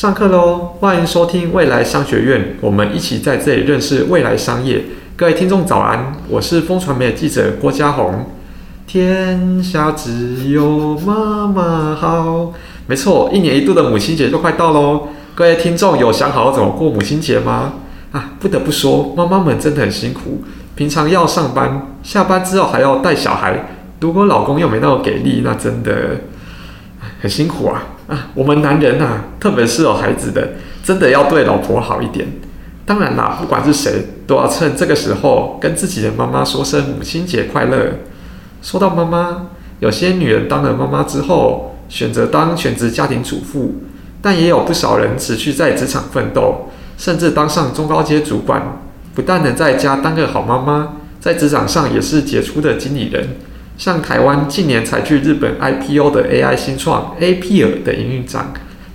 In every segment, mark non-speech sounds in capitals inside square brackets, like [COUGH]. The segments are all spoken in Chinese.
上课喽！欢迎收听未来商学院，我们一起在这里认识未来商业。各位听众早安，我是风传媒的记者郭嘉宏。天下只有妈妈好。没错，一年一度的母亲节就快到喽。各位听众有想好怎么过母亲节吗？啊，不得不说，妈妈们真的很辛苦，平常要上班，下班之后还要带小孩。如果老公又没那么给力，那真的很辛苦啊。啊，我们男人啊，特别是有孩子的，真的要对老婆好一点。当然啦，不管是谁，都要趁这个时候跟自己的妈妈说声母亲节快乐。说到妈妈，有些女人当了妈妈之后，选择当全职家庭主妇，但也有不少人持续在职场奋斗，甚至当上中高阶主管。不但能在家当个好妈妈，在职场上也是杰出的经理人。像台湾近年才去日本 IPO 的 AI 新创 A P R 的营运长，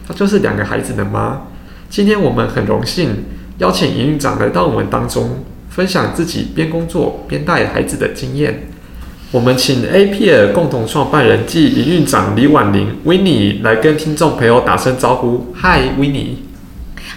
她就是两个孩子的妈。今天我们很荣幸邀请营运长来到我们当中，分享自己边工作边带孩子的经验。我们请 A P R 共同创办人暨营运长李婉玲 Winnie 来跟听众朋友打声招呼。Hi Winnie。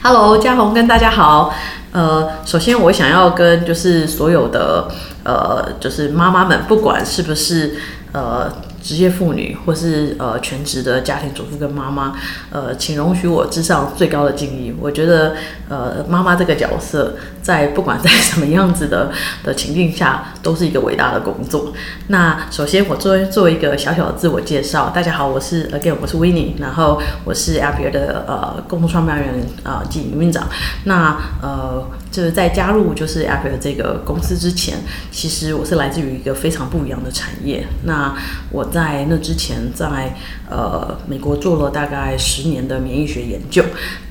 Hello，家宏跟大家好。呃，首先我想要跟就是所有的。呃，就是妈妈们，不管是不是呃职业妇女，或是呃全职的家庭主妇跟妈妈，呃，请容许我致上最高的敬意。我觉得，呃，妈妈这个角色，在不管在什么样子的的情境下，都是一个伟大的工作。那首先，我做做一个小小的自我介绍。大家好，我是 Again，我是 Winnie，然后我是 a p p i r 的呃共同创办人啊及营运长。那呃。就是在加入就是 Appier 这个公司之前，其实我是来自于一个非常不一样的产业。那我在那之前在呃美国做了大概十年的免疫学研究。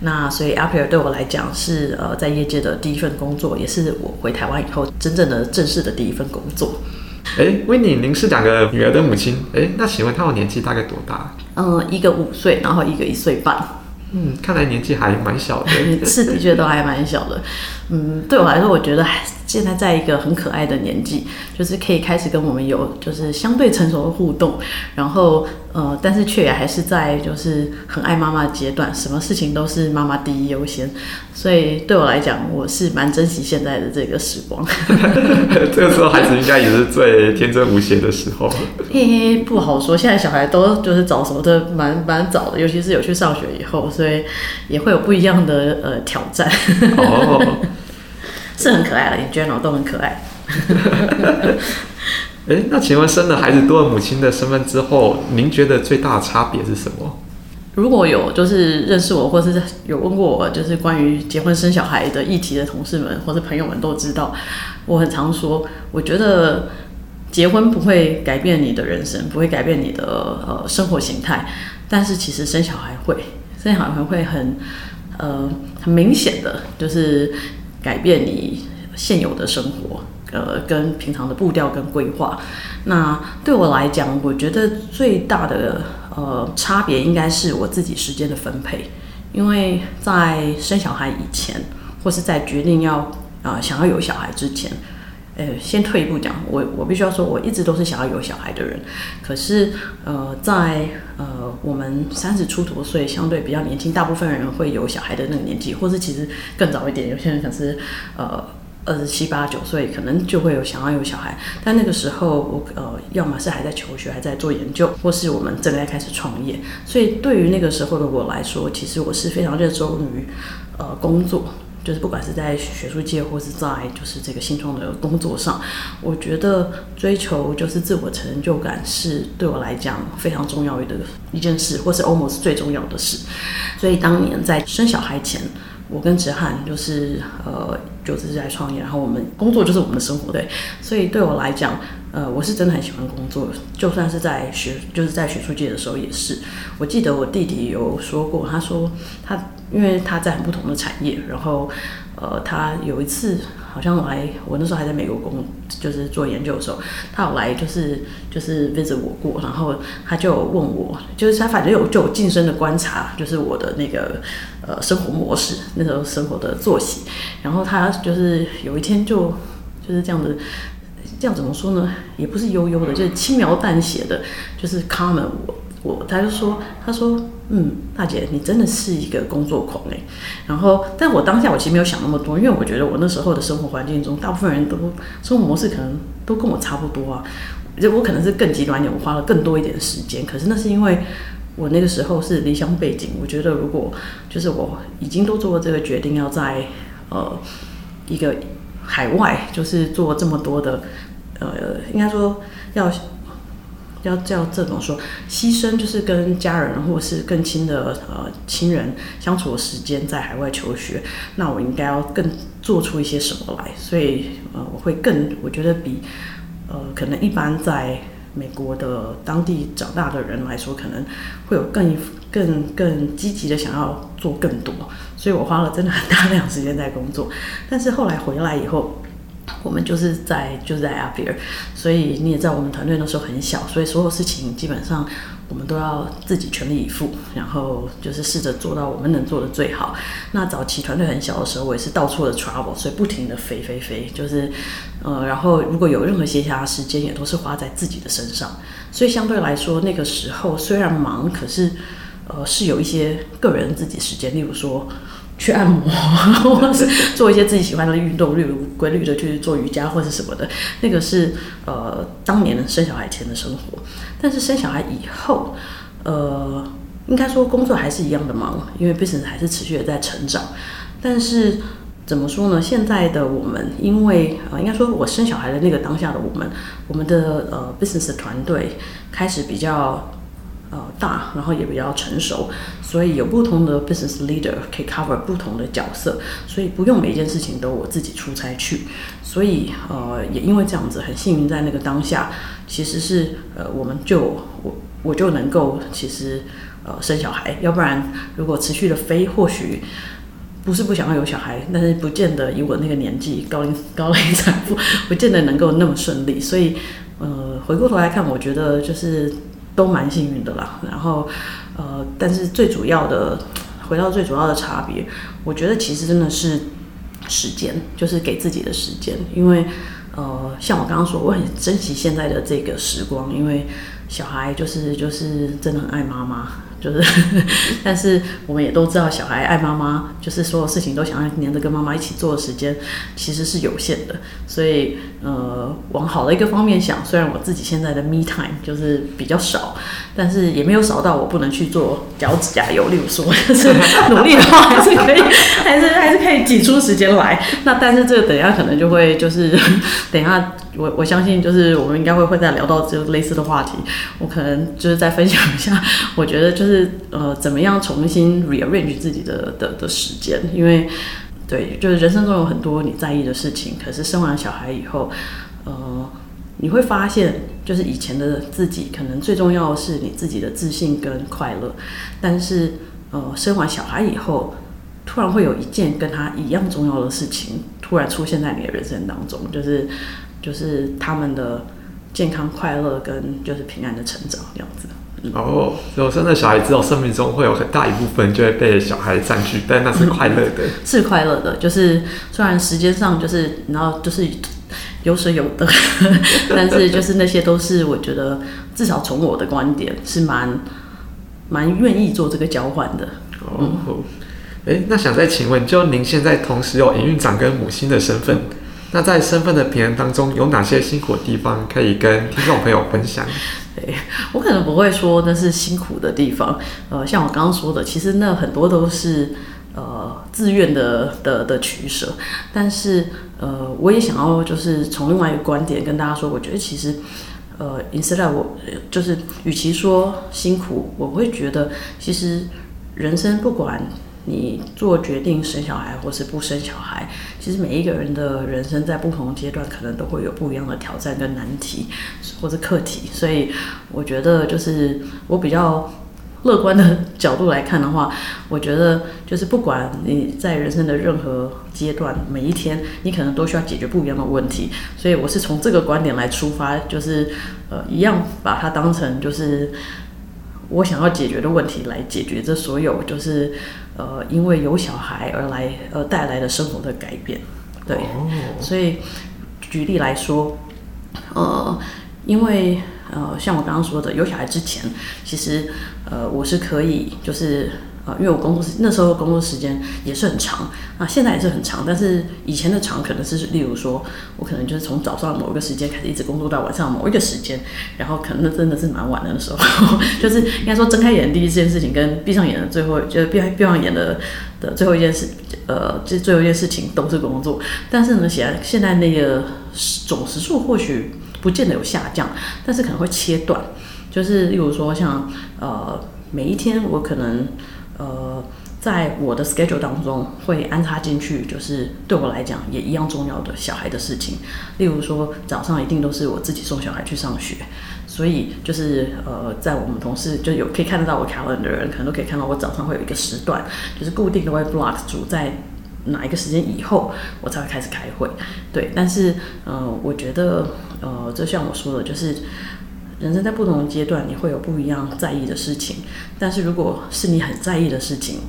那所以 Appier 对我来讲是呃在业界的第一份工作，也是我回台湾以后真正的正式的第一份工作。哎，Winnie，您是两个女儿的母亲。哎，那请问她的年纪大概多大？嗯，一个五岁，然后一个一岁半。嗯，看来年纪还蛮小的。[LAUGHS] 是的确都还蛮小的。嗯，对我来说，我觉得还现在在一个很可爱的年纪，就是可以开始跟我们有就是相对成熟的互动，然后呃，但是却也还是在就是很爱妈妈的阶段，什么事情都是妈妈第一优先，所以对我来讲，我是蛮珍惜现在的这个时光。[LAUGHS] 这个时候孩子应该也是最天真无邪的时候。嘿嘿，不好说，现在小孩都就是早熟的蛮蛮早的，尤其是有去上学以后，所以也会有不一样的呃挑战。哦。是很可爱的，in general 都很可爱。[LAUGHS] 哎，那请问生了孩子多了母亲的身份之后，您觉得最大的差别是什么？如果有就是认识我，或是有问过我，就是关于结婚生小孩的议题的同事们或者朋友们都知道，我很常说，我觉得结婚不会改变你的人生，不会改变你的呃生活形态，但是其实生小孩会，生小孩会很呃很明显的就是。改变你现有的生活，呃，跟平常的步调跟规划。那对我来讲，我觉得最大的呃差别应该是我自己时间的分配。因为在生小孩以前，或是在决定要啊、想要有小孩之前。呃，先退一步讲，我我必须要说，我一直都是想要有小孩的人。可是，呃，在呃我们三十出头岁，相对比较年轻，大部分人会有小孩的那个年纪，或是其实更早一点，有些人可能是呃二十七八九岁，可能就会有想要有小孩。但那个时候，我呃要么是还在求学，还在做研究，或是我们正在开始创业。所以，对于那个时候的我来说，其实我是非常热衷于呃工作。就是不管是在学术界，或是在就是这个新创的工作上，我觉得追求就是自我成就感是对我来讲非常重要的一件事，或是 almost 最重要的事。所以当年在生小孩前，我跟哲瀚就是呃就是在创业，然后我们工作就是我们的生活，对。所以对我来讲，呃，我是真的很喜欢工作，就算是在学就是在学术界的时候也是。我记得我弟弟有说过，他说他。因为他在很不同的产业，然后，呃，他有一次好像来，我那时候还在美国工，就是做研究的时候，他有来就是就是 visit 我过，然后他就问我，就是他反正有就有近身的观察，就是我的那个呃生活模式，那时候生活的作息，然后他就是有一天就就是这样的，这样怎么说呢？也不是悠悠的，就是轻描淡写的，就是 comment 我。我他就说，他说，嗯，大姐，你真的是一个工作狂哎。然后，但我当下我其实没有想那么多，因为我觉得我那时候的生活环境中，大部分人都生活模式可能都跟我差不多啊。就我可能是更极端一点，我花了更多一点的时间。可是那是因为我那个时候是离乡背景，我觉得如果就是我已经都做了这个决定，要在呃一个海外，就是做这么多的呃，应该说要。要叫这种说牺牲，就是跟家人或是更亲的呃亲人相处的时间，在海外求学，那我应该要更做出一些什么来？所以呃，我会更我觉得比呃可能一般在美国的当地长大的人来说，可能会有更更更积极的想要做更多。所以我花了真的很大量时间在工作，但是后来回来以后。我们就是在就是在 Appier，所以你也知道我们团队那时候很小，所以所有事情基本上我们都要自己全力以赴，然后就是试着做到我们能做的最好。那早期团队很小的时候，我也是到处的 travel，所以不停的飞飞飞，就是呃，然后如果有任何闲暇时间，也都是花在自己的身上。所以相对来说，那个时候虽然忙，可是呃是有一些个人自己时间，例如说。去按摩，[LAUGHS] 或是做一些自己喜欢的运动，例如规律的去做瑜伽或是什么的，那个是呃当年生小孩前的生活。但是生小孩以后，呃，应该说工作还是一样的忙，因为 business 还是持续的在成长。但是怎么说呢？现在的我们，因为呃，应该说我生小孩的那个当下的我们，我们的呃 business 团队开始比较。呃，大，然后也比较成熟，所以有不同的 business leader 可以 cover 不同的角色，所以不用每一件事情都我自己出差去。所以呃，也因为这样子，很幸运在那个当下，其实是呃，我们就我我就能够其实呃生小孩，要不然如果持续的飞，或许不是不想要有小孩，但是不见得以我那个年纪高龄 [LAUGHS] 高龄产妇，不见得能够那么顺利。所以呃，回过头来看，我觉得就是。都蛮幸运的啦，然后，呃，但是最主要的，回到最主要的差别，我觉得其实真的是时间，就是给自己的时间，因为，呃，像我刚刚说，我很珍惜现在的这个时光，因为小孩就是就是真的很爱妈妈。就是，[LAUGHS] 但是我们也都知道，小孩爱妈妈，就是所有事情都想要黏着跟妈妈一起做的时间，其实是有限的。所以，呃，往好的一个方面想，虽然我自己现在的 me time 就是比较少，但是也没有少到我不能去做脚趾甲油。例如说，[LAUGHS] 就是努力的话，还是可以，[LAUGHS] 还是还是可以挤出时间来。那但是这个等一下可能就会就是等一下。我我相信，就是我们应该会会再聊到这类似的话题。我可能就是再分享一下，我觉得就是呃，怎么样重新 rearrange 自己的的的时间，因为对，就是人生中有很多你在意的事情，可是生完小孩以后，呃，你会发现，就是以前的自己可能最重要的是你自己的自信跟快乐，但是呃，生完小孩以后，突然会有一件跟他一样重要的事情突然出现在你的人生当中，就是。就是他们的健康、快乐跟就是平安的成长这样子。嗯、哦，有生了小孩之后，生命中会有很大一部分就会被小孩占据，但那是快乐的，是快乐的。就是虽然时间上就是然后就是有舍有得，[LAUGHS] 但是就是那些都是我觉得至少从我的观点是蛮蛮愿意做这个交换的。哦，哎、嗯，那想再请问，就您现在同时有营运长跟母亲的身份？那在身份的平衡当中，有哪些辛苦的地方可以跟听众朋友分享？对，[LAUGHS] 我可能不会说那是辛苦的地方，呃，像我刚刚说的，其实那很多都是呃自愿的的的取舍。但是呃，我也想要就是从另外一个观点跟大家说，我觉得其实呃，instead 我就是与其说辛苦，我会觉得其实人生不管。你做决定生小孩或是不生小孩，其实每一个人的人生在不同阶段可能都会有不一样的挑战跟难题或者课题，所以我觉得就是我比较乐观的角度来看的话，我觉得就是不管你在人生的任何阶段，每一天你可能都需要解决不一样的问题，所以我是从这个观点来出发，就是呃一样把它当成就是。我想要解决的问题来解决这所有，就是呃，因为有小孩而来而带来的生活的改变，对，所以举例来说，呃，因为呃，像我刚刚说的，有小孩之前，其实呃，我是可以就是。啊，因为我工作时那时候工作时间也是很长，啊，现在也是很长，但是以前的长可能是，例如说，我可能就是从早上某一个时间开始，一直工作到晚上某一个时间，然后可能那真的是蛮晚的的时候，[LAUGHS] 就是应该说睁开眼第一件事情跟闭上眼的最后，就是闭闭上眼的的最后一件事，呃，这最后一件事情都是工作，但是呢，现在现在那个总时数或许不见得有下降，但是可能会切断，就是例如说像呃每一天我可能。呃，在我的 schedule 当中会安插进去，就是对我来讲也一样重要的小孩的事情。例如说，早上一定都是我自己送小孩去上学，所以就是呃，在我们同事就有可以看得到我 calendar 的人，可能都可以看到我早上会有一个时段，就是固定的会 block 住在哪一个时间以后，我才会开始开会。对，但是呃，我觉得呃，就像我说的，就是。人生在不同的阶段，你会有不一样在意的事情。但是如果是你很在意的事情，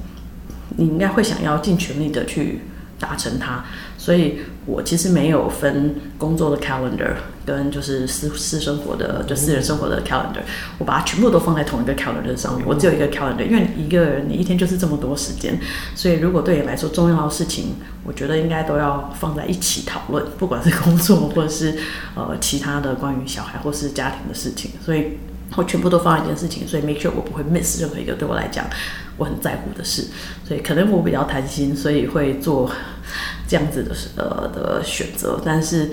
你应该会想要尽全力的去达成它。所以我其实没有分工作的 calendar 跟就是私私生活的就私人生活的 calendar，我把它全部都放在同一个 calendar 上面。我只有一个 calendar，因为一个人你一天就是这么多时间，所以如果对你来说重要的事情，我觉得应该都要放在一起讨论，不管是工作或者是呃其他的关于小孩或是家庭的事情。所以我全部都放在一件事情，所以 make sure 我不会 miss 任何一个对我来讲我很在乎的事。所以可能我比较贪心，所以会做。这样子的呃的选择，但是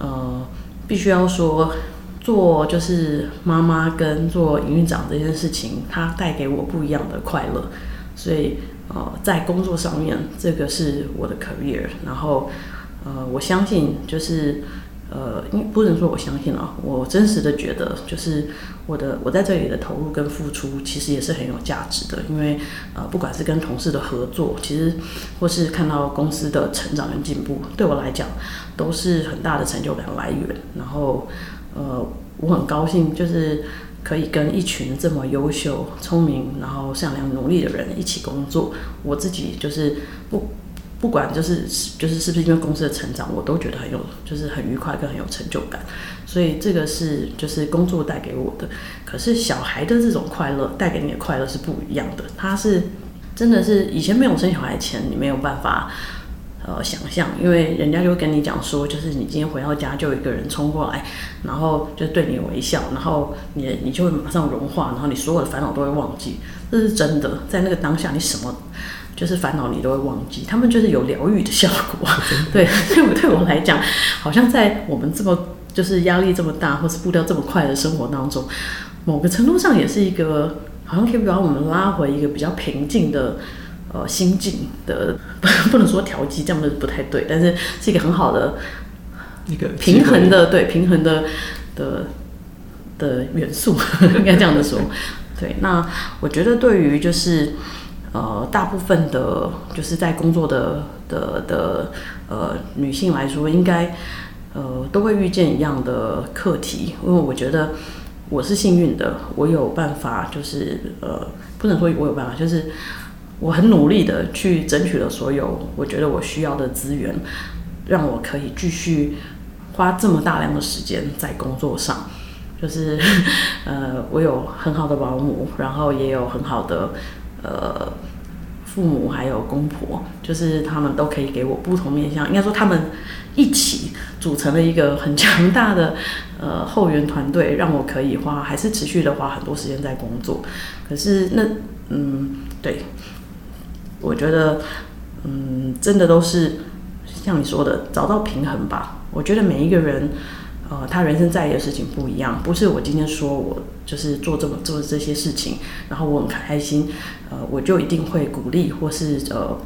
呃必须要说，做就是妈妈跟做营运长这件事情，它带给我不一样的快乐，所以呃在工作上面，这个是我的 career，然后呃我相信就是。呃，因不能说我相信啊，我真实的觉得，就是我的我在这里的投入跟付出，其实也是很有价值的。因为呃，不管是跟同事的合作，其实或是看到公司的成长跟进步，对我来讲都是很大的成就感来源。然后呃，我很高兴，就是可以跟一群这么优秀、聪明、然后善良、努力的人一起工作。我自己就是不。不管就是就是是不是因为公司的成长，我都觉得很有就是很愉快跟很有成就感，所以这个是就是工作带给我的。可是小孩的这种快乐带给你的快乐是不一样的，他是真的是以前没有生小孩前你没有办法呃想象，因为人家就会跟你讲说，就是你今天回到家就有一个人冲过来，然后就对你微笑，然后你你就会马上融化，然后你所有的烦恼都会忘记，这是真的，在那个当下你什么。就是烦恼你都会忘记，他们就是有疗愈的效果。[LAUGHS] 对，[LAUGHS] 对我对我来讲，好像在我们这么就是压力这么大，或是步调这么快的生活当中，某个程度上也是一个，好像可以把我们拉回一个比较平静的呃心境的，[LAUGHS] 不能说调剂，这样子不太对，但是是一个很好的一个平衡的，对平衡的的的元素，应该这样的说。对，那我觉得对于就是。呃，大部分的，就是在工作的的的呃女性来说，应该呃都会遇见一样的课题。因为我觉得我是幸运的，我有办法，就是呃不能说我有办法，就是我很努力的去争取了所有我觉得我需要的资源，让我可以继续花这么大量的时间在工作上。就是 [LAUGHS] 呃，我有很好的保姆，然后也有很好的。呃，父母还有公婆，就是他们都可以给我不同面向。应该说，他们一起组成了一个很强大的呃后援团队，让我可以花还是持续的花很多时间在工作。可是那嗯，对，我觉得嗯，真的都是像你说的，找到平衡吧。我觉得每一个人。呃，他人生在意的事情不一样，不是我今天说我就是做这么做这些事情，然后我很开心，呃，我就一定会鼓励或是呃，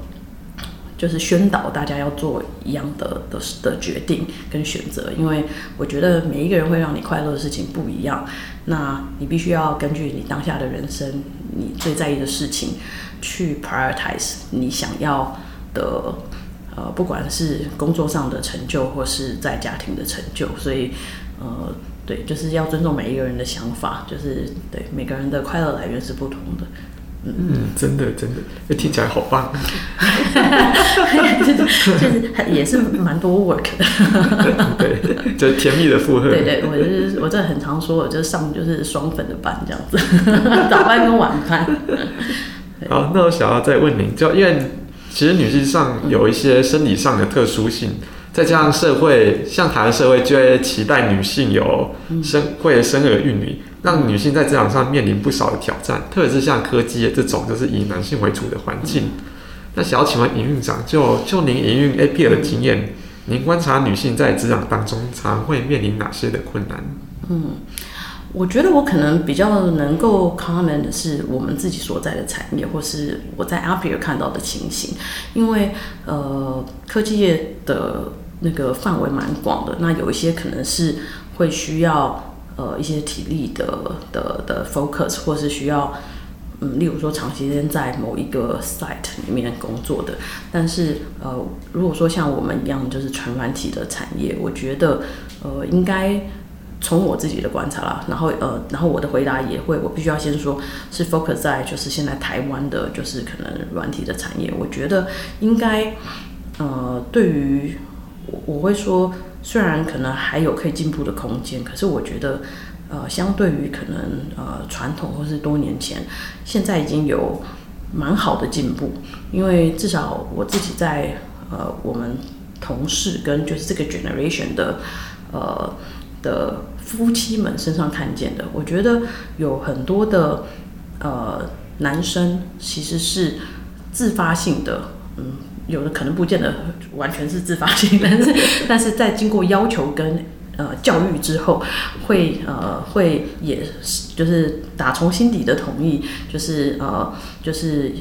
就是宣导大家要做一样的的的决定跟选择，因为我觉得每一个人会让你快乐的事情不一样，那你必须要根据你当下的人生，你最在意的事情去 prioritize 你想要的。呃，不管是工作上的成就，或是在家庭的成就，所以，呃，对，就是要尊重每一个人的想法，就是对每个人的快乐来源是不同的。嗯，嗯真的真的，听起来好棒，[LAUGHS] 就是也是蛮多 work 的，对，对，就甜蜜的负荷。[LAUGHS] 对对，我就是我这很常说，我就是上就是双粉的班这样子，[LAUGHS] 早班跟晚班。好，那我想要再问您，就因为其实女性上有一些生理上的特殊性。再加上社会，像台湾社会就会期待女性有生会生儿育女，让女性在职场上面临不少的挑战，特别是像科技的这种就是以男性为主的环境。那想要请问营运长，就就您营运 APL 的经验，您观察女性在职场当中常会面临哪些的困难？嗯，我觉得我可能比较能够 comment 的是我们自己所在的产业，或是我在 APL 看到的情形，因为呃科技业的。那个范围蛮广的，那有一些可能是会需要呃一些体力的的的 focus，或是需要嗯，例如说长时间在某一个 site 里面工作的。但是呃，如果说像我们一样就是纯软体的产业，我觉得呃应该从我自己的观察啦，然后呃，然后我的回答也会，我必须要先说是 focus 在就是现在台湾的，就是可能软体的产业，我觉得应该呃对于。我我会说，虽然可能还有可以进步的空间，可是我觉得，呃，相对于可能呃传统或是多年前，现在已经有蛮好的进步。因为至少我自己在呃我们同事跟就是这个 generation 的呃的夫妻们身上看见的，我觉得有很多的呃男生其实是自发性的，嗯。有的可能不见得完全是自发性，[LAUGHS] 但是但是在经过要求跟呃教育之后，会呃会也就是打从心底的同意，就是呃就是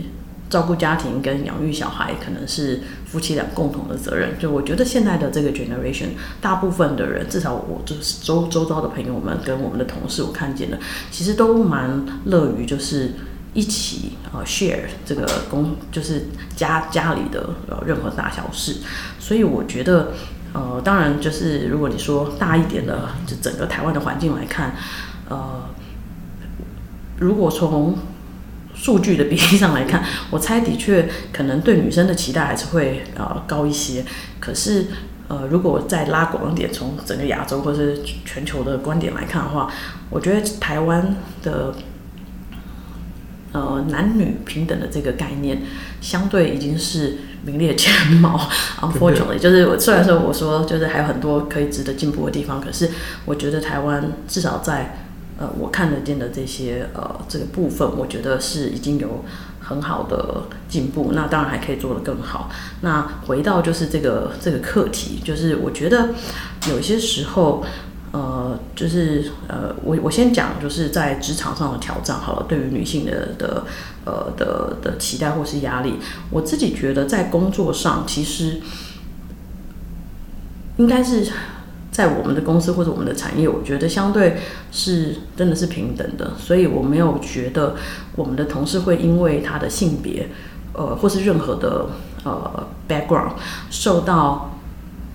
照顾家庭跟养育小孩，可能是夫妻俩共同的责任。就我觉得现在的这个 generation，大部分的人，至少我就是周周遭的朋友们跟我们的同事，我看见的，其实都蛮乐于就是。一起呃 share 这个公就是家家里的呃任何大小事，所以我觉得呃当然就是如果你说大一点的，就整个台湾的环境来看，呃如果从数据的比例上来看，[LAUGHS] 我猜的确可能对女生的期待还是会呃高一些。可是呃如果再拉广一点，从整个亚洲或是全球的观点来看的话，我觉得台湾的。呃，男女平等的这个概念，相对已经是名列前茅。[LAUGHS] Unfortunately，就是我虽然说我说就是还有很多可以值得进步的地方，可是我觉得台湾至少在呃我看得见的这些呃这个部分，我觉得是已经有很好的进步。那当然还可以做得更好。那回到就是这个这个课题，就是我觉得有些时候。呃，就是呃，我我先讲，就是在职场上的挑战好了。对于女性的的呃的的期待或是压力，我自己觉得在工作上，其实应该是在我们的公司或者我们的产业，我觉得相对是真的是平等的。所以我没有觉得我们的同事会因为他的性别呃或是任何的呃 background 受到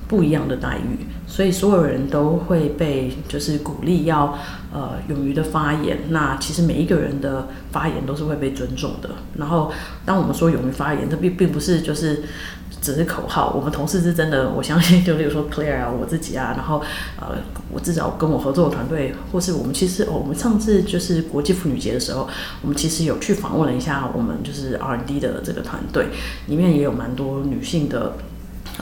不一样的待遇。所以所有人都会被就是鼓励要呃勇于的发言。那其实每一个人的发言都是会被尊重的。然后当我们说勇于发言，这并并不是就是只是口号。我们同事是真的，[LAUGHS] 我相信就例如说 Claire 啊，我自己啊，然后呃我至少跟我合作的团队，或是我们其实、我们上次就是国际妇女节的时候，我们其实有去访问了一下我们就是 R&D 的这个团队，里面也有蛮多女性的。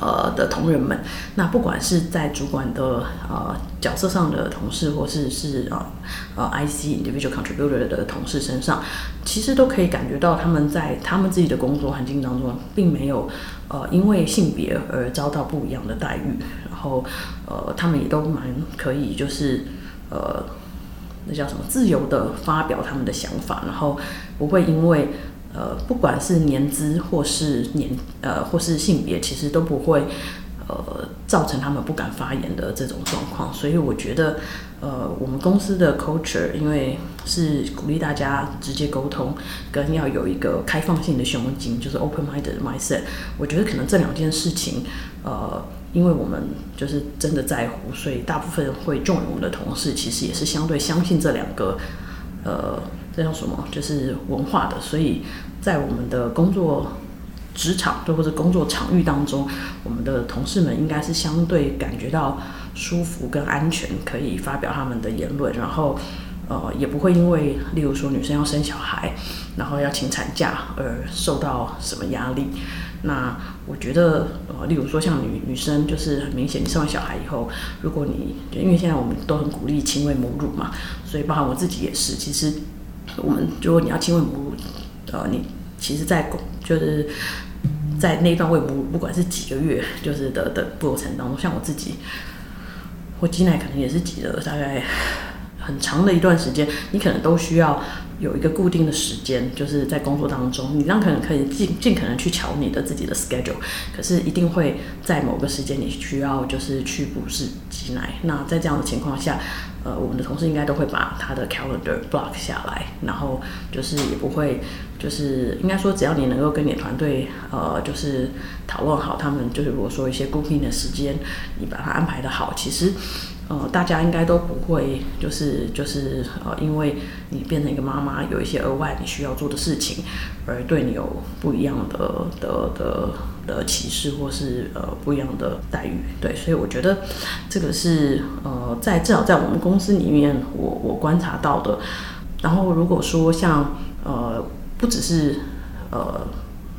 呃的同仁们，那不管是在主管的呃角色上的同事，或是是呃呃 IC individual contributor 的同事身上，其实都可以感觉到他们在他们自己的工作环境当中，并没有呃因为性别而遭到不一样的待遇，然后呃他们也都蛮可以就是呃那叫什么自由的发表他们的想法，然后不会因为。呃，不管是年资或是年呃或是性别，其实都不会呃造成他们不敢发言的这种状况。所以我觉得，呃，我们公司的 culture 因为是鼓励大家直接沟通，跟要有一个开放性的胸襟，就是 open-minded mindset。我觉得可能这两件事情，呃，因为我们就是真的在乎，所以大部分会 join 我们的同事，其实也是相对相信这两个呃。这叫什么？就是文化的，所以在我们的工作职场，就或者工作场域当中，我们的同事们应该是相对感觉到舒服跟安全，可以发表他们的言论，然后呃也不会因为，例如说女生要生小孩，然后要请产假而受到什么压力。那我觉得呃，例如说像女女生，就是很明显，你生完小孩以后，如果你因为现在我们都很鼓励亲喂母乳嘛，所以包含我自己也是，其实我们如果你要亲喂母乳，呃，你其实在就是在那一段喂母乳，不管是几个月，就是的的过程当中，像我自己，我挤奶可能也是挤了大概很长的一段时间，你可能都需要。有一个固定的时间，就是在工作当中，你让可能可以尽尽可能去瞧你的自己的 schedule，可是一定会在某个时间你需要就是去补室挤奶。那在这样的情况下，呃，我们的同事应该都会把他的 calendar block 下来，然后就是也不会，就是应该说只要你能够跟你团队呃就是讨论好，他们就是如果说一些固定的时间，你把它安排得好，其实。呃，大家应该都不会，就是就是呃，因为你变成一个妈妈，有一些额外你需要做的事情，而对你有不一样的的的的歧视，或是呃不一样的待遇。对，所以我觉得这个是呃，在至少在我们公司里面，我我观察到的。然后如果说像呃，不只是呃。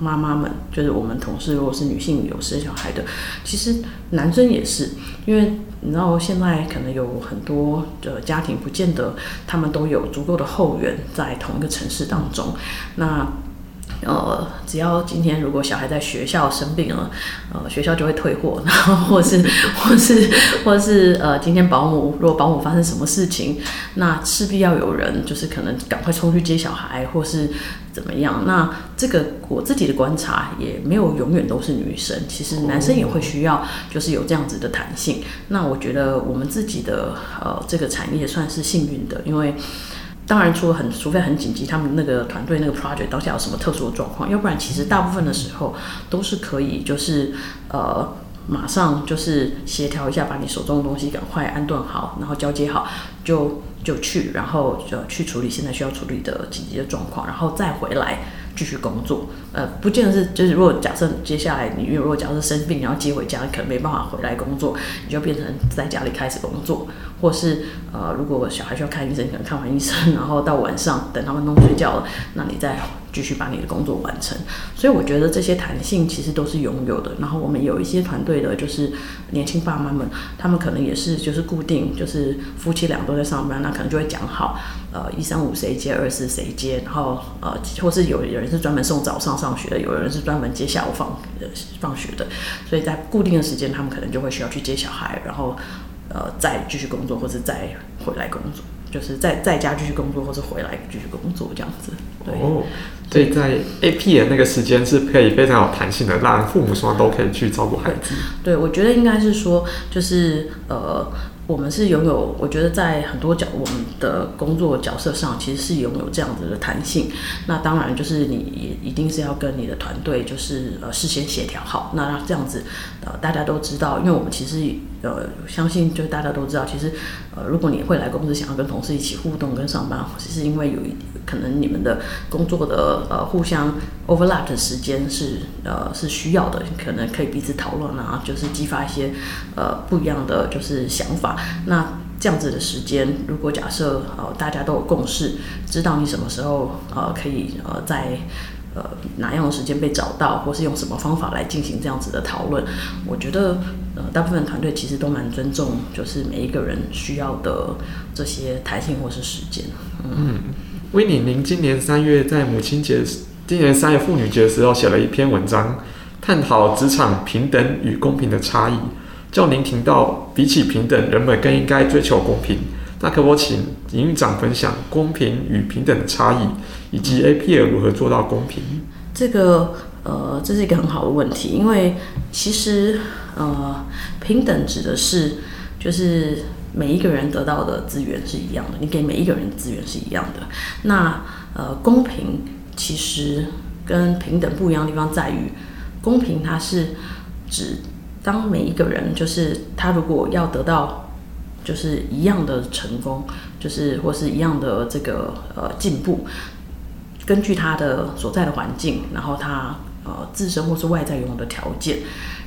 妈妈们就是我们同事，如果是女性有生小孩的，其实男生也是，因为你知道现在可能有很多的家庭，不见得他们都有足够的后援在同一个城市当中，那。呃，只要今天如果小孩在学校生病了，呃，学校就会退货，然后或是 [LAUGHS] 或是或是呃，今天保姆如果保姆发生什么事情，那势必要有人就是可能赶快冲去接小孩，或是怎么样。那这个我自己的观察也没有永远都是女生，其实男生也会需要就是有这样子的弹性。那我觉得我们自己的呃这个产业算是幸运的，因为。当然，除了很，除非很紧急，他们那个团队那个 project 当下有什么特殊的状况，要不然其实大部分的时候都是可以，就是呃，马上就是协调一下，把你手中的东西赶快安顿好，然后交接好，就就去，然后就去处理现在需要处理的紧急的状况，然后再回来。继续工作，呃，不见得是，就是如果假设接下来你如果假设生病，你要接回家，可能没办法回来工作，你就变成在家里开始工作，或是呃，如果小孩需要看医生，可能看完医生，然后到晚上等他们弄睡觉了，那你再继续把你的工作完成。所以我觉得这些弹性其实都是拥有的。然后我们有一些团队的，就是年轻爸妈们，他们可能也是就是固定，就是夫妻俩都在上班，那可能就会讲好，呃，一三五谁接，二四谁接，然后呃，或是有人。是专门送早上上学的，有人是专门接下午放放学的，所以在固定的时间，他们可能就会需要去接小孩，然后呃再继续工作，或者再回来工作，就是在在家继续工作，或者回来继续工作这样子。对，哦、所以在 AP 的那个时间是可以非常有弹性的，让父母双方都可以去照顾孩子。[LAUGHS] 对，我觉得应该是说，就是呃。我们是拥有，我觉得在很多角我们的工作角色上，其实是拥有这样子的弹性。那当然就是你也一定是要跟你的团队，就是呃事先协调好。那让这样子，呃大家都知道，因为我们其实呃相信，就大家都知道，其实呃如果你会来公司想要跟同事一起互动跟上班，其实因为有一可能你们的工作的呃互相 overlap 的时间是呃是需要的，可能可以彼此讨论啊，就是激发一些呃不一样的就是想法。那这样子的时间，如果假设呃大家都有共识，知道你什么时候呃可以呃在呃哪样的时间被找到，或是用什么方法来进行这样子的讨论，我觉得呃大部分团队其实都蛮尊重，就是每一个人需要的这些弹性或是时间。嗯，威尼，您今年三月在母亲节，今年三月妇女节的时候写了一篇文章，探讨职场平等与公平的差异。叫您提到，比起平等，人们更应该追求公平。那可否请营运长分享公平与平等的差异，以及 APL 如何做到公平？这个呃，这是一个很好的问题，因为其实呃，平等指的是就是每一个人得到的资源是一样的，你给每一个人资源是一样的。那呃，公平其实跟平等不一样的地方在于，公平它是指。当每一个人就是他，如果要得到就是一样的成功，就是或是一样的这个呃进步，根据他的所在的环境，然后他呃自身或是外在拥有的条件，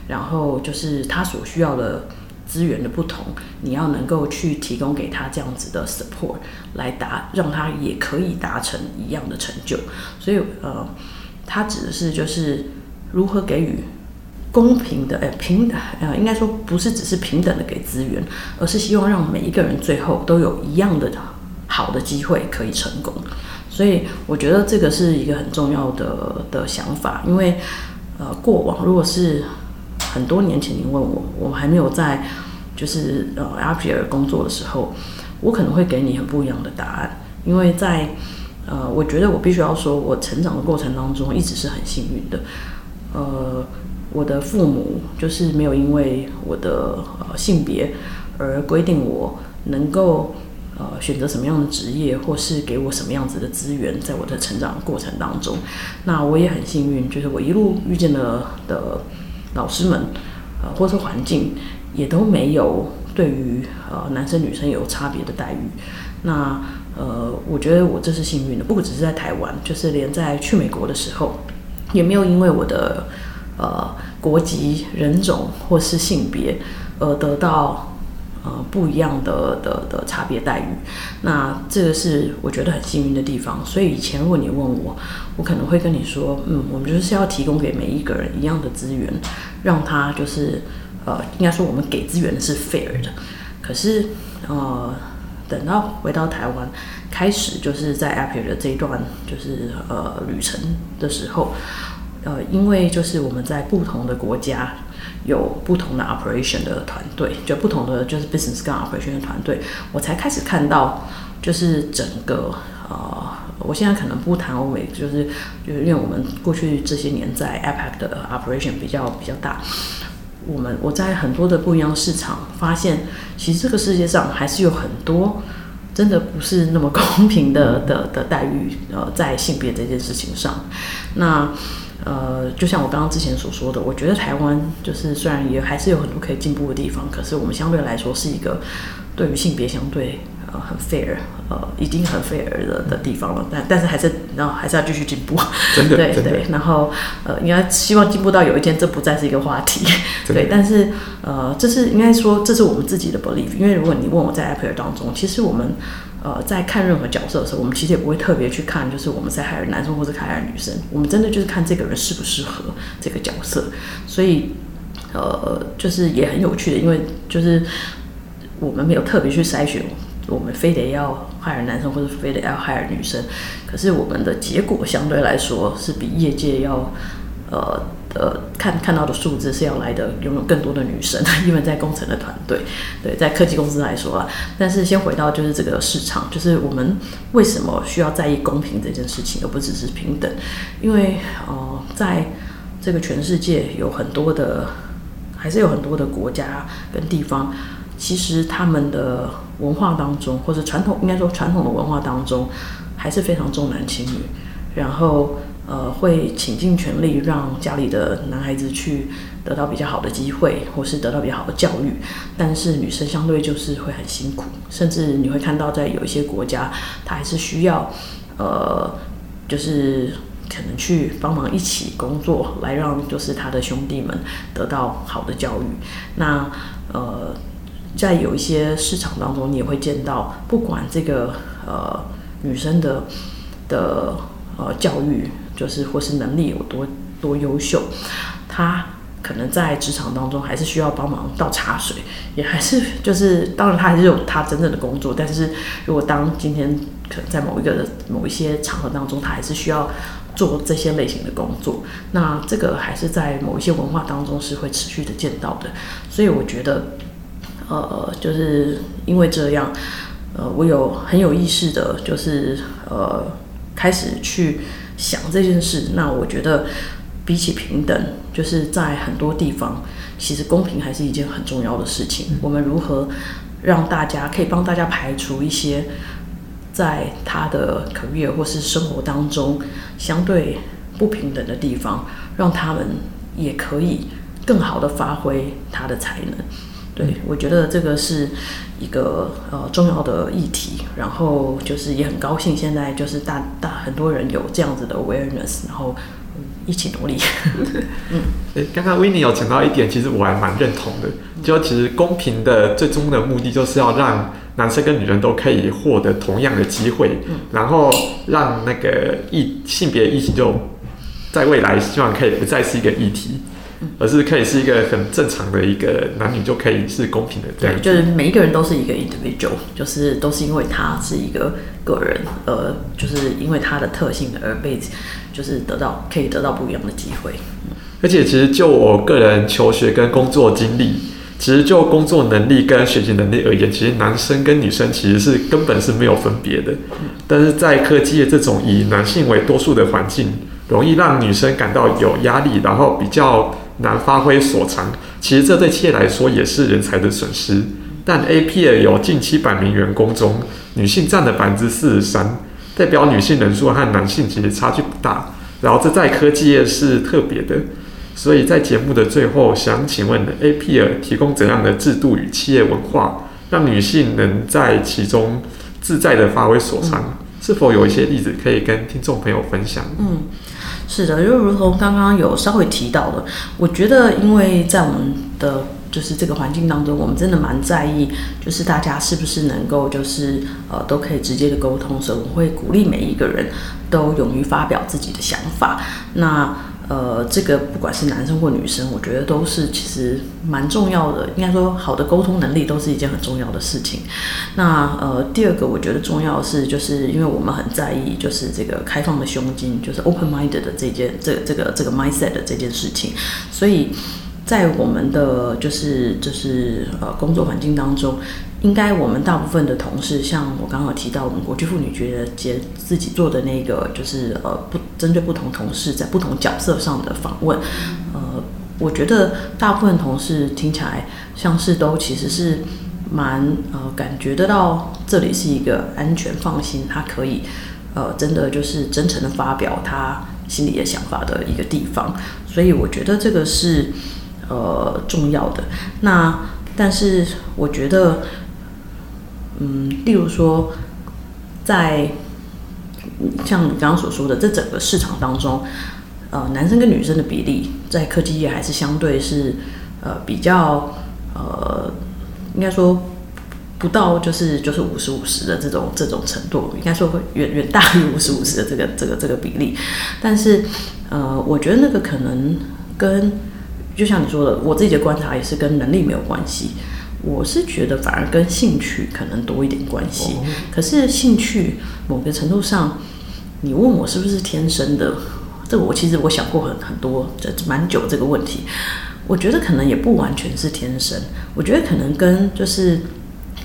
然后就是他所需要的资源的不同，你要能够去提供给他这样子的 support，来达让他也可以达成一样的成就。所以呃，他指的是就是如何给予。公平的，呃，平等，呃，应该说不是只是平等的给资源，而是希望让每一个人最后都有一样的好的机会可以成功。所以我觉得这个是一个很重要的的想法，因为呃，过往如果是很多年前你问我，我还没有在就是呃 Appier 工作的时候，我可能会给你很不一样的答案，因为在呃，我觉得我必须要说，我成长的过程当中一直是很幸运的，呃。我的父母就是没有因为我的呃性别而规定我能够呃选择什么样的职业，或是给我什么样子的资源，在我的成长过程当中，那我也很幸运，就是我一路遇见了的老师们，呃，或是环境也都没有对于呃男生女生有差别的待遇。那呃，我觉得我这是幸运的，不只是在台湾，就是连在去美国的时候，也没有因为我的。呃，国籍、人种或是性别，而得到呃不一样的的的差别待遇，那这个是我觉得很幸运的地方。所以以前如果你问我，我可能会跟你说，嗯，我们就是要提供给每一个人一样的资源，让他就是呃，应该说我们给资源是 fair 的。可是呃，等到回到台湾，开始就是在 Appier 的这一段就是呃旅程的时候。呃，因为就是我们在不同的国家有不同的 operation 的团队，就不同的就是 business 跟 operation 的团队，我才开始看到就是整个呃，我现在可能不谈欧美，就是就是因为我们过去这些年在 APAC 的 operation 比较比较大，我们我在很多的不一样市场发现，其实这个世界上还是有很多真的不是那么公平的的的待遇，呃，在性别这件事情上，那。呃，就像我刚刚之前所说的，我觉得台湾就是虽然也还是有很多可以进步的地方，可是我们相对来说是一个对于性别相对呃很 fair，呃已经很 fair 的的地方了。但但是还是然后还是要继续进步，真的，对对。然后呃，应该希望进步到有一天这不再是一个话题，[LAUGHS] 对。但是呃，这是应该说这是我们自己的 belief，因为如果你问我在 Appier 当中，其实我们。呃，在看任何角色的时候，我们其实也不会特别去看，就是我们在 hire 男生或者 hire 女生，我们真的就是看这个人适不适合这个角色。所以，呃，就是也很有趣的，因为就是我们没有特别去筛选，我们非得要 hire 男生或者非得要 hire 女生，可是我们的结果相对来说是比业界要。呃呃，看看到的数字是要来的，拥有更多的女生，[LAUGHS] 因为在工程的团队，对，在科技公司来说啊。但是先回到就是这个市场，就是我们为什么需要在意公平这件事情，而不只是平等？因为呃，在这个全世界有很多的，还是有很多的国家跟地方，其实他们的文化当中，或者传统应该说传统的文化当中，还是非常重男轻女，然后。呃，会倾尽全力让家里的男孩子去得到比较好的机会，或是得到比较好的教育，但是女生相对就是会很辛苦，甚至你会看到在有一些国家，她还是需要，呃，就是可能去帮忙一起工作，来让就是他的兄弟们得到好的教育。那呃，在有一些市场当中，你也会见到，不管这个呃女生的的呃教育。就是或是能力有多多优秀，他可能在职场当中还是需要帮忙倒茶水，也还是就是当然他还是有他真正的工作，但是如果当今天可能在某一个某一些场合当中，他还是需要做这些类型的工作，那这个还是在某一些文化当中是会持续的见到的，所以我觉得，呃，就是因为这样，呃，我有很有意识的，就是呃，开始去。想这件事，那我觉得比起平等，就是在很多地方，其实公平还是一件很重要的事情。我们如何让大家可以帮大家排除一些在他的 career 或是生活当中相对不平等的地方，让他们也可以更好的发挥他的才能。对，我觉得这个是一个呃重要的议题，然后就是也很高兴现在就是大大很多人有这样子的 awareness，然后、嗯、一起努力。[LAUGHS] 嗯，诶，刚刚 Winnie 有讲到一点，其实我还蛮认同的，就其实公平的最终的目的就是要让男生跟女人都可以获得同样的机会，嗯、然后让那个异性别议题就在未来希望可以不再是一个议题。而是可以是一个很正常的一个男女就可以是公平的这样，对，就是每一个人都是一个 individual，就是都是因为他是一个个人，呃，就是因为他的特性而被，就是得到可以得到不一样的机会。而且其实就我个人求学跟工作经历，其实就工作能力跟学习能力而言，其实男生跟女生其实是根本是没有分别的。但是在科技的这种以男性为多数的环境，容易让女生感到有压力，然后比较。难发挥所长，其实这对企业来说也是人才的损失。但 APL 有近七百名员工中，女性占了百分之四十三，代表女性人数和男性其实差距不大。然后这在科技业是特别的。所以在节目的最后，想请问 APL 提供怎样的制度与企业文化，让女性能在其中自在的发挥所长？嗯、是否有一些例子可以跟听众朋友分享？嗯。是的，就如同刚刚有稍微提到的，我觉得，因为在我们的就是这个环境当中，我们真的蛮在意，就是大家是不是能够就是呃都可以直接的沟通，所以我会鼓励每一个人都勇于发表自己的想法。那呃，这个不管是男生或女生，我觉得都是其实蛮重要的。应该说，好的沟通能力都是一件很重要的事情。那呃，第二个我觉得重要是，就是因为我们很在意，就是这个开放的胸襟，就是 open-minded 的这件这这个这个 mindset 的这件事情。所以在我们的就是就是呃工作环境当中。应该我们大部分的同事，像我刚刚提到，我们国际妇女节节自己做的那个，就是呃不针对不同同事在不同角色上的访问，呃，我觉得大部分同事听起来像是都其实是蛮呃感觉得到这里是一个安全放心，他可以呃真的就是真诚的发表他心里的想法的一个地方，所以我觉得这个是呃重要的。那但是我觉得。嗯，例如说，在像你刚刚所说的这整个市场当中，呃，男生跟女生的比例在科技业还是相对是呃比较呃，应该说不到就是就是五十五十的这种这种程度，应该说会远远大于五十五十的这个这个这个比例。但是呃，我觉得那个可能跟就像你说的，我自己的观察也是跟能力没有关系。我是觉得反而跟兴趣可能多一点关系，可是兴趣某个程度上，你问我是不是天生的，这个我其实我想过很很多，这蛮久这个问题，我觉得可能也不完全是天生，我觉得可能跟就是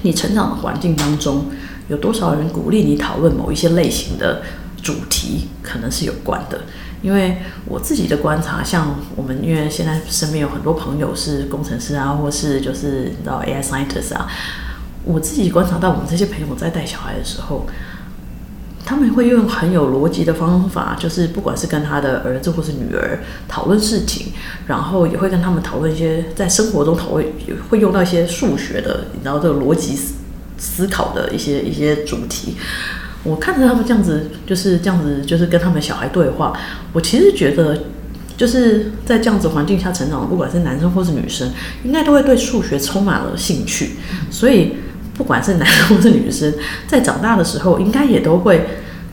你成长的环境当中有多少人鼓励你讨论某一些类型的主题，可能是有关的。因为我自己的观察，像我们因为现在身边有很多朋友是工程师啊，或是就是你知道 AI scientist 啊，我自己观察到我们这些朋友在带小孩的时候，他们会用很有逻辑的方法，就是不管是跟他的儿子或是女儿讨论事情，然后也会跟他们讨论一些在生活中讨论，也会用到一些数学的，你知道这个逻辑思考的一些一些主题。我看着他们这样子，就是这样子，就是跟他们小孩对话。我其实觉得，就是在这样子环境下成长的，不管是男生或是女生，应该都会对数学充满了兴趣。所以，不管是男生或是女生，在长大的时候，应该也都会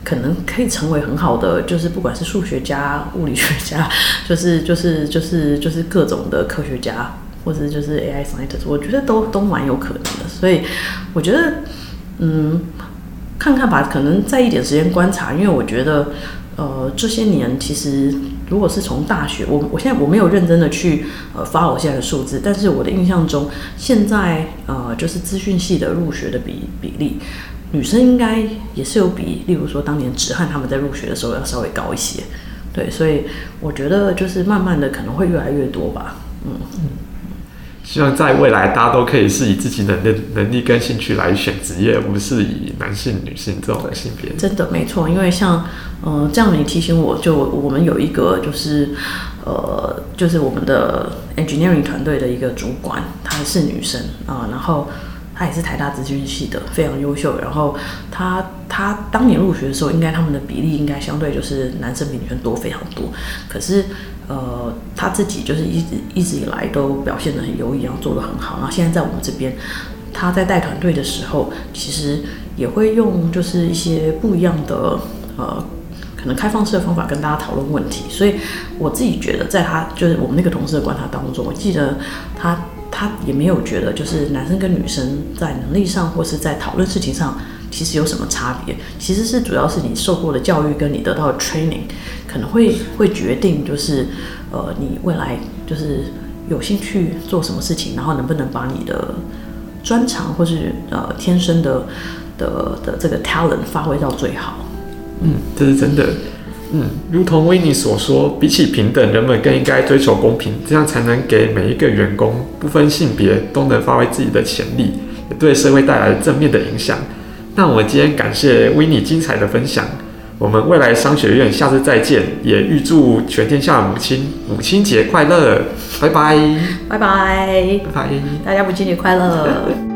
可能可以成为很好的，就是不管是数学家、物理学家，就是 [LAUGHS] 就是就是就是各种的科学家，或者就是 AI scientist，我觉得都都蛮有可能的。所以，我觉得，嗯。看看吧，可能再一点时间观察，因为我觉得，呃，这些年其实如果是从大学，我我现在我没有认真的去呃发我现在的数字，但是我的印象中，现在呃就是资讯系的入学的比比例，女生应该也是有比，例如说当年直汉他们在入学的时候要稍微高一些，对，所以我觉得就是慢慢的可能会越来越多吧，嗯。希望在未来，大家都可以是以自己能力、能力跟兴趣来选职业，而不是以男性、女性这种的性别。真的没错，因为像呃这样，你提醒我就我们有一个就是呃就是我们的 engineering 团队的一个主管，她是女生啊、然后她也是台大资讯系的，非常优秀。然后她她当年入学的时候，应该他们的比例应该相对就是男生比女生多非常多。可是呃，他自己就是一直一直以来都表现得很优异，然后做得很好。然后现在在我们这边，他在带团队的时候，其实也会用就是一些不一样的呃。可能开放式的方法跟大家讨论问题，所以我自己觉得，在他就是我们那个同事的观察当中，我记得他他也没有觉得就是男生跟女生在能力上或是在讨论事情上其实有什么差别，其实是主要是你受过的教育跟你得到的 training 可能会会决定就是呃你未来就是有兴趣做什么事情，然后能不能把你的专长或是呃天生的的的这个 talent 发挥到最好。嗯，这是真的。嗯，如同威尼所说，比起平等，人们更应该追求公平，这样才能给每一个员工不分性别都能发挥自己的潜力，也对社会带来正面的影响。那我们今天感谢维尼精彩的分享，我们未来商学院下次再见，也预祝全天下的母亲母亲节快乐，拜拜，拜拜，拜拜，大家母亲节快乐。[LAUGHS]